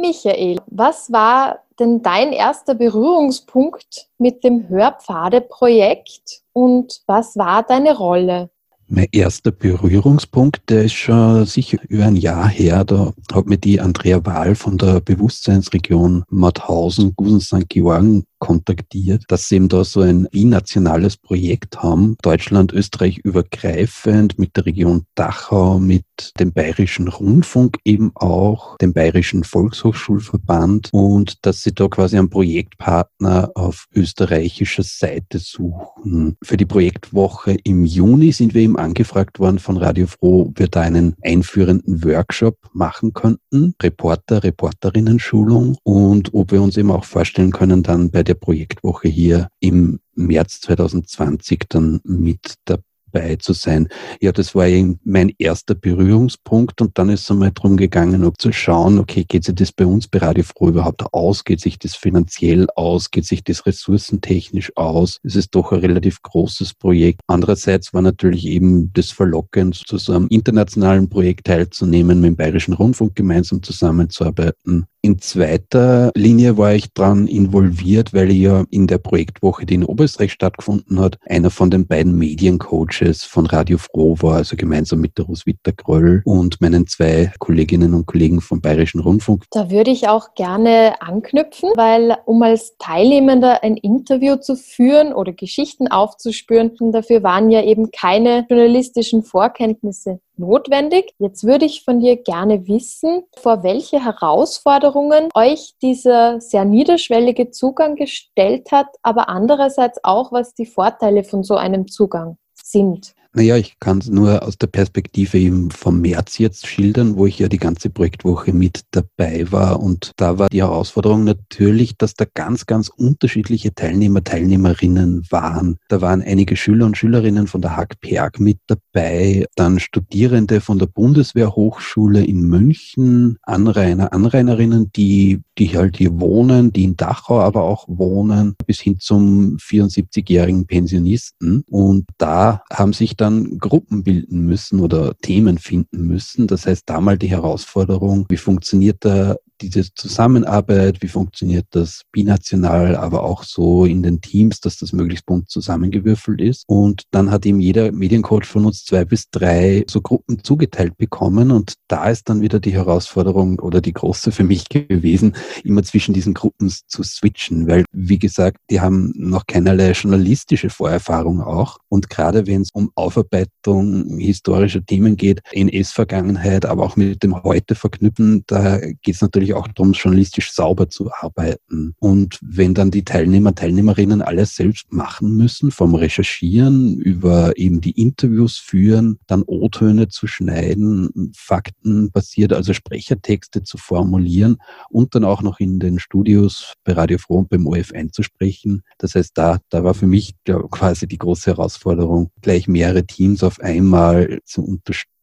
Michael, was war denn dein erster Berührungspunkt mit dem Hörpfade-Projekt und was war deine Rolle? Mein erster Berührungspunkt, der ist schon sicher über ein Jahr her. Da hat mir die Andrea Wahl von der Bewusstseinsregion Mauthausen, Gusen St. Georgen kontaktiert, dass sie eben da so ein binationales Projekt haben, Deutschland, Österreich übergreifend mit der Region Dachau, mit dem Bayerischen Rundfunk eben auch, dem Bayerischen Volkshochschulverband und dass sie da quasi einen Projektpartner auf österreichischer Seite suchen. Für die Projektwoche im Juni sind wir eben angefragt worden von Radio Froh, ob wir da einen einführenden Workshop machen könnten, Reporter, Reporterinnen-Schulung und ob wir uns eben auch vorstellen können, dann bei der Projektwoche hier im März 2020 dann mit dabei dabei zu sein. Ja, das war mein erster Berührungspunkt und dann ist es einmal darum gegangen, ob zu schauen, okay, geht sich das bei uns bei Radio Froh überhaupt aus? Geht sich das finanziell aus? Geht sich das ressourcentechnisch aus? Es ist doch ein relativ großes Projekt. Andererseits war natürlich eben das verlockend, zu so einem internationalen Projekt teilzunehmen, mit dem Bayerischen Rundfunk gemeinsam zusammenzuarbeiten. In zweiter Linie war ich dran involviert, weil ich ja in der Projektwoche, die in Oberösterreich stattgefunden hat, einer von den beiden Mediencoaches von Radio Froh war, also gemeinsam mit der Roswitha Gröll und meinen zwei Kolleginnen und Kollegen vom Bayerischen Rundfunk. Da würde ich auch gerne anknüpfen, weil um als Teilnehmender ein Interview zu führen oder Geschichten aufzuspüren, dafür waren ja eben keine journalistischen Vorkenntnisse notwendig. Jetzt würde ich von dir gerne wissen, vor welche Herausforderungen euch dieser sehr niederschwellige Zugang gestellt hat, aber andererseits auch, was die Vorteile von so einem Zugang sind. Naja, ich kann es nur aus der Perspektive eben vom März jetzt schildern, wo ich ja die ganze Projektwoche mit dabei war. Und da war die Herausforderung natürlich, dass da ganz, ganz unterschiedliche Teilnehmer, Teilnehmerinnen waren. Da waren einige Schüler und Schülerinnen von der Hack-Perg mit dabei, dann Studierende von der Bundeswehrhochschule in München, Anrainer, Anrainerinnen, die, die halt hier wohnen, die in Dachau aber auch wohnen, bis hin zum 74-jährigen Pensionisten. Und da haben sich dann dann Gruppen bilden müssen oder Themen finden müssen. Das heißt, da mal die Herausforderung, wie funktioniert da diese Zusammenarbeit, wie funktioniert das binational, aber auch so in den Teams, dass das möglichst bunt zusammengewürfelt ist. Und dann hat ihm jeder Mediencoach von uns zwei bis drei so Gruppen zugeteilt bekommen. Und da ist dann wieder die Herausforderung oder die große für mich gewesen, immer zwischen diesen Gruppen zu switchen, weil, wie gesagt, die haben noch keinerlei journalistische Vorerfahrung auch. Und gerade wenn es um Aufarbeitung historischer Themen geht, NS-Vergangenheit, aber auch mit dem Heute verknüpfen, da geht es natürlich natürlich auch darum, journalistisch sauber zu arbeiten. Und wenn dann die Teilnehmer, Teilnehmerinnen alles selbst machen müssen, vom Recherchieren über eben die Interviews führen, dann O-Töne zu schneiden, Fakten basiert, also Sprechertexte zu formulieren und dann auch noch in den Studios bei Radio Froh und beim OF einzusprechen. Das heißt, da, da war für mich quasi die große Herausforderung, gleich mehrere Teams auf einmal zu unterstützen.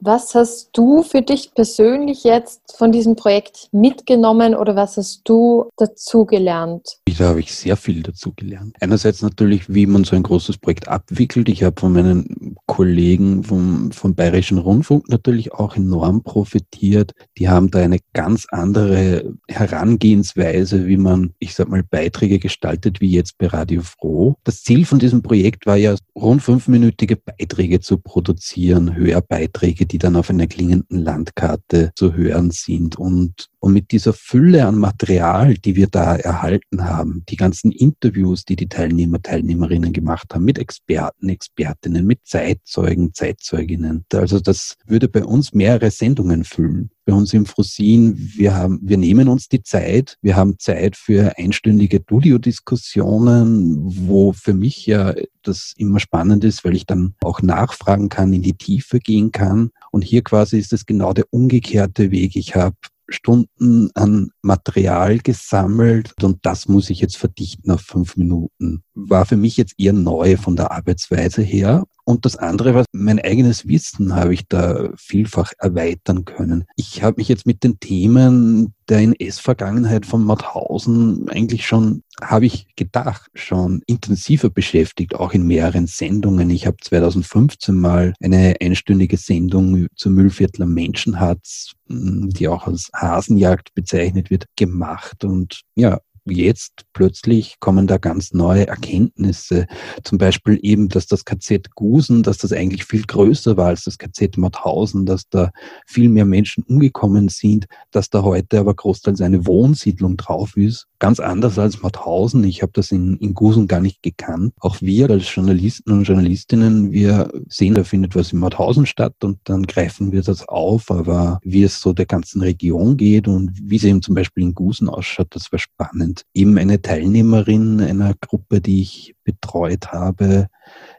Was hast du für dich persönlich jetzt von diesem Projekt mitgenommen oder was hast du dazugelernt? Da habe ich sehr viel dazugelernt. Einerseits natürlich, wie man so ein großes Projekt abwickelt. Ich habe von meinen Kollegen vom, vom Bayerischen Rundfunk natürlich auch enorm profitiert. Die haben da eine ganz andere Herangehensweise, wie man, ich sag mal, Beiträge gestaltet, wie jetzt bei Radio Froh. Das Ziel von diesem Projekt war ja, rund fünfminütige Beiträge zu produzieren, Hörbeiträge, die dann auf einer klingenden Landkarte zu hören sind. Und, und mit dieser Fülle an Material, die wir da erhalten haben, die ganzen Interviews, die die Teilnehmer, Teilnehmerinnen gemacht haben, mit Experten, Expertinnen, mit Zeitzeugen, Zeitzeuginnen. Also das würde bei uns mehrere Sendungen füllen bei uns im Frosin, wir haben, wir nehmen uns die Zeit, wir haben Zeit für einstündige Studiodiskussionen, wo für mich ja das immer spannend ist, weil ich dann auch nachfragen kann, in die Tiefe gehen kann. Und hier quasi ist es genau der umgekehrte Weg. Ich habe Stunden an Material gesammelt und das muss ich jetzt verdichten auf fünf Minuten. War für mich jetzt eher neu von der Arbeitsweise her. Und das andere, was mein eigenes Wissen habe ich da vielfach erweitern können. Ich habe mich jetzt mit den Themen der NS-Vergangenheit von Mauthausen eigentlich schon, habe ich gedacht, schon intensiver beschäftigt, auch in mehreren Sendungen. Ich habe 2015 mal eine einstündige Sendung zur Müllviertler Menschenhatz, die auch als Hasenjagd bezeichnet wird, gemacht. Und ja, jetzt plötzlich kommen da ganz neue Erkenntnisse. Zum Beispiel eben, dass das KZ Gusen, dass das eigentlich viel größer war als das KZ Mauthausen, dass da viel mehr Menschen umgekommen sind, dass da heute aber großteils eine Wohnsiedlung drauf ist. Ganz anders als Mauthausen. Ich habe das in, in Gusen gar nicht gekannt. Auch wir als Journalisten und Journalistinnen, wir sehen, da findet was in Mauthausen statt und dann greifen wir das auf. Aber wie es so der ganzen Region geht und wie es eben zum Beispiel in Gusen ausschaut, das war spannend und eben eine Teilnehmerin einer Gruppe, die ich betreut habe,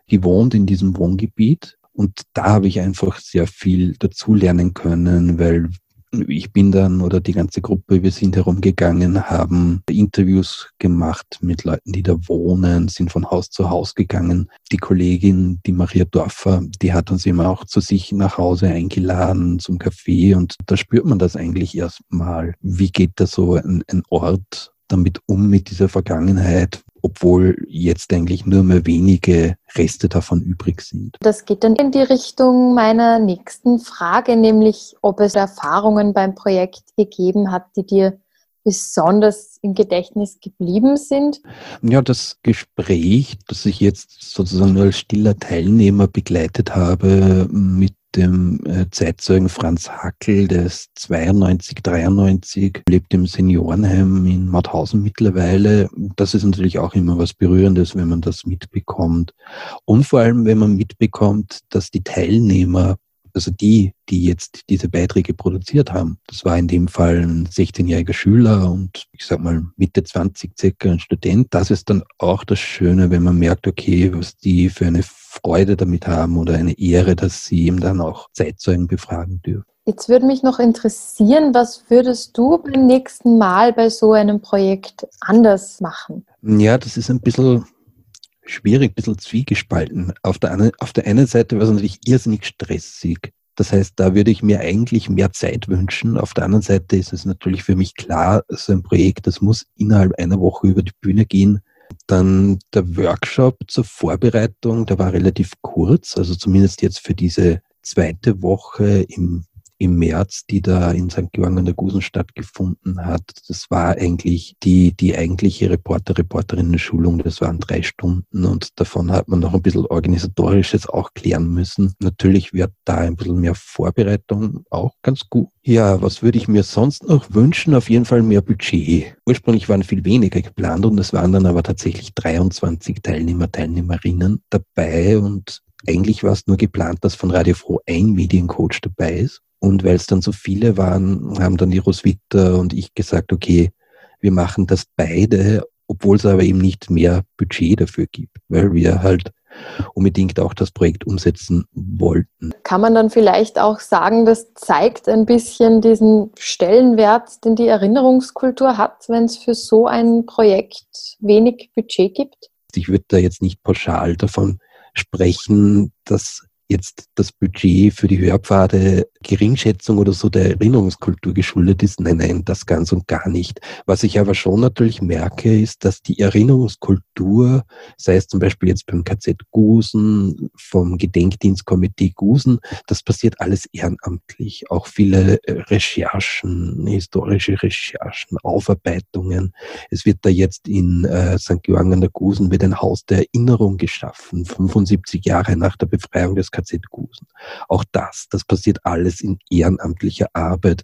die wohnt in diesem Wohngebiet. Und da habe ich einfach sehr viel dazulernen können, weil ich bin dann oder die ganze Gruppe, wir sind herumgegangen, haben Interviews gemacht mit Leuten, die da wohnen, sind von Haus zu Haus gegangen. Die Kollegin, die Maria Dorfer, die hat uns immer auch zu sich nach Hause eingeladen zum Kaffee und da spürt man das eigentlich erstmal. Wie geht da so ein, ein Ort damit um mit dieser Vergangenheit, obwohl jetzt eigentlich nur mehr wenige Reste davon übrig sind. Das geht dann in die Richtung meiner nächsten Frage, nämlich ob es Erfahrungen beim Projekt gegeben hat, die dir besonders im Gedächtnis geblieben sind? Ja, das Gespräch, das ich jetzt sozusagen als stiller Teilnehmer begleitet habe mit dem äh, Zeitzeugen Franz Hackel, der ist 92, 93, lebt im Seniorenheim in Mauthausen mittlerweile. Das ist natürlich auch immer was Berührendes, wenn man das mitbekommt. Und vor allem, wenn man mitbekommt, dass die Teilnehmer also die, die jetzt diese Beiträge produziert haben, das war in dem Fall ein 16-jähriger Schüler und ich sag mal Mitte 20 circa ein Student. Das ist dann auch das Schöne, wenn man merkt, okay, was die für eine Freude damit haben oder eine Ehre, dass sie eben dann auch Zeitzeugen befragen dürfen. Jetzt würde mich noch interessieren, was würdest du beim nächsten Mal bei so einem Projekt anders machen? Ja, das ist ein bisschen schwierig, ein bisschen zwiegespalten. Auf der, einen, auf der einen Seite war es natürlich irrsinnig stressig. Das heißt, da würde ich mir eigentlich mehr Zeit wünschen. Auf der anderen Seite ist es natürlich für mich klar, so ein Projekt, das muss innerhalb einer Woche über die Bühne gehen. Dann der Workshop zur Vorbereitung, der war relativ kurz, also zumindest jetzt für diese zweite Woche im im März, die da in St. Georgen an der Gusen stattgefunden hat. Das war eigentlich die, die eigentliche Reporter, Reporterinnen-Schulung. Das waren drei Stunden und davon hat man noch ein bisschen organisatorisches auch klären müssen. Natürlich wird da ein bisschen mehr Vorbereitung auch ganz gut. Ja, was würde ich mir sonst noch wünschen? Auf jeden Fall mehr Budget. Ursprünglich waren viel weniger geplant und es waren dann aber tatsächlich 23 Teilnehmer, Teilnehmerinnen dabei und eigentlich war es nur geplant, dass von Radio Froh ein Mediencoach dabei ist. Und weil es dann so viele waren, haben dann die Roswitha und ich gesagt, okay, wir machen das beide, obwohl es aber eben nicht mehr Budget dafür gibt, weil wir halt unbedingt auch das Projekt umsetzen wollten. Kann man dann vielleicht auch sagen, das zeigt ein bisschen diesen Stellenwert, den die Erinnerungskultur hat, wenn es für so ein Projekt wenig Budget gibt? Ich würde da jetzt nicht pauschal davon sprechen, dass jetzt das Budget für die Hörpfade Geringschätzung oder so der Erinnerungskultur geschuldet ist. Nein, nein, das ganz und gar nicht. Was ich aber schon natürlich merke, ist, dass die Erinnerungskultur, sei es zum Beispiel jetzt beim KZ Gusen, vom Gedenkdienstkomitee Gusen, das passiert alles ehrenamtlich. Auch viele äh, Recherchen, historische Recherchen, Aufarbeitungen. Es wird da jetzt in äh, St. Georgen an der Gusen wird ein Haus der Erinnerung geschaffen, 75 Jahre nach der Befreiung des KZ Gusen. Auch das, das passiert alles in ehrenamtlicher Arbeit.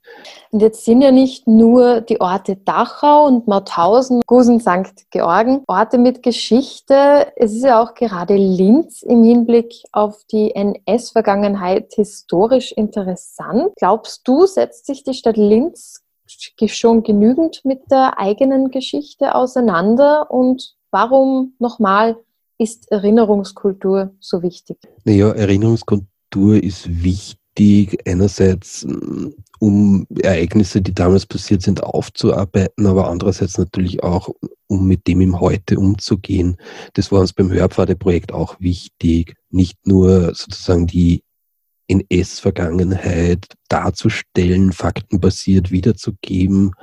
Und jetzt sind ja nicht nur die Orte Dachau und Mauthausen, Gusen, St. Georgen, Orte mit Geschichte. Es ist ja auch gerade Linz im Hinblick auf die NS-Vergangenheit historisch interessant. Glaubst du, setzt sich die Stadt Linz schon genügend mit der eigenen Geschichte auseinander und warum nochmal ist Erinnerungskultur so wichtig? Naja, Erinnerungskultur ist wichtig, einerseits mm, um Ereignisse, die damals passiert sind, aufzuarbeiten, aber andererseits natürlich auch, um mit dem im Heute umzugehen. Das war uns beim Hörpfade-Projekt auch wichtig, nicht nur sozusagen die NS-Vergangenheit darzustellen, faktenbasiert wiederzugeben,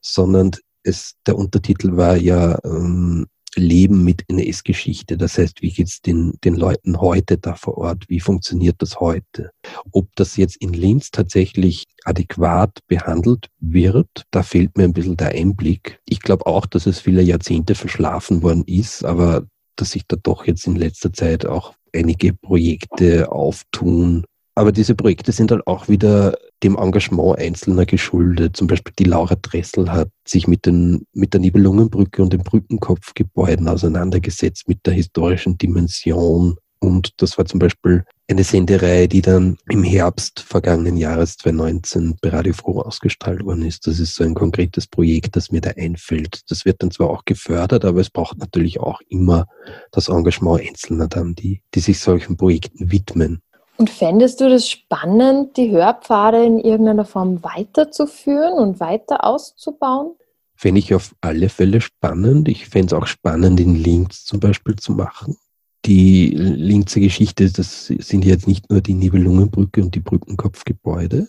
sondern es, der Untertitel war ja ähm, Leben mit NS-Geschichte. Das heißt, wie geht's den, den Leuten heute da vor Ort? Wie funktioniert das heute? Ob das jetzt in Linz tatsächlich adäquat behandelt wird, da fehlt mir ein bisschen der Einblick. Ich glaube auch, dass es viele Jahrzehnte verschlafen worden ist, aber dass sich da doch jetzt in letzter Zeit auch einige Projekte auftun, aber diese Projekte sind halt auch wieder dem Engagement Einzelner geschuldet. Zum Beispiel die Laura Dressel hat sich mit, den, mit der Nibelungenbrücke und den Brückenkopfgebäuden auseinandergesetzt, mit der historischen Dimension. Und das war zum Beispiel eine Sendereihe, die dann im Herbst vergangenen Jahres 2019 bei Radio Froh ausgestrahlt worden ist. Das ist so ein konkretes Projekt, das mir da einfällt. Das wird dann zwar auch gefördert, aber es braucht natürlich auch immer das Engagement Einzelner dann, die, die sich solchen Projekten widmen. Und fändest du das spannend, die Hörpfade in irgendeiner Form weiterzuführen und weiter auszubauen? Fände ich auf alle Fälle spannend. Ich fände es auch spannend, in Links zum Beispiel zu machen. Die Linzer Geschichte, das sind jetzt nicht nur die Nibelungenbrücke und die Brückenkopfgebäude.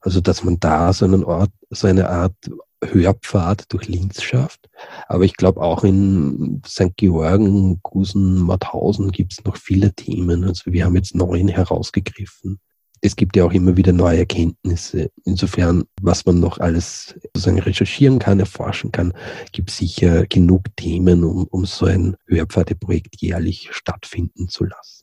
Also, dass man da so, einen Ort, so eine Art Hörpfad durch Linz schafft. Aber ich glaube auch in St. Georgen, Gusen, Mauthausen gibt es noch viele Themen. Also wir haben jetzt neun herausgegriffen. Es gibt ja auch immer wieder neue Erkenntnisse. Insofern, was man noch alles sozusagen recherchieren kann, erforschen kann, gibt sicher genug Themen, um, um so ein Hörpfadeprojekt jährlich stattfinden zu lassen.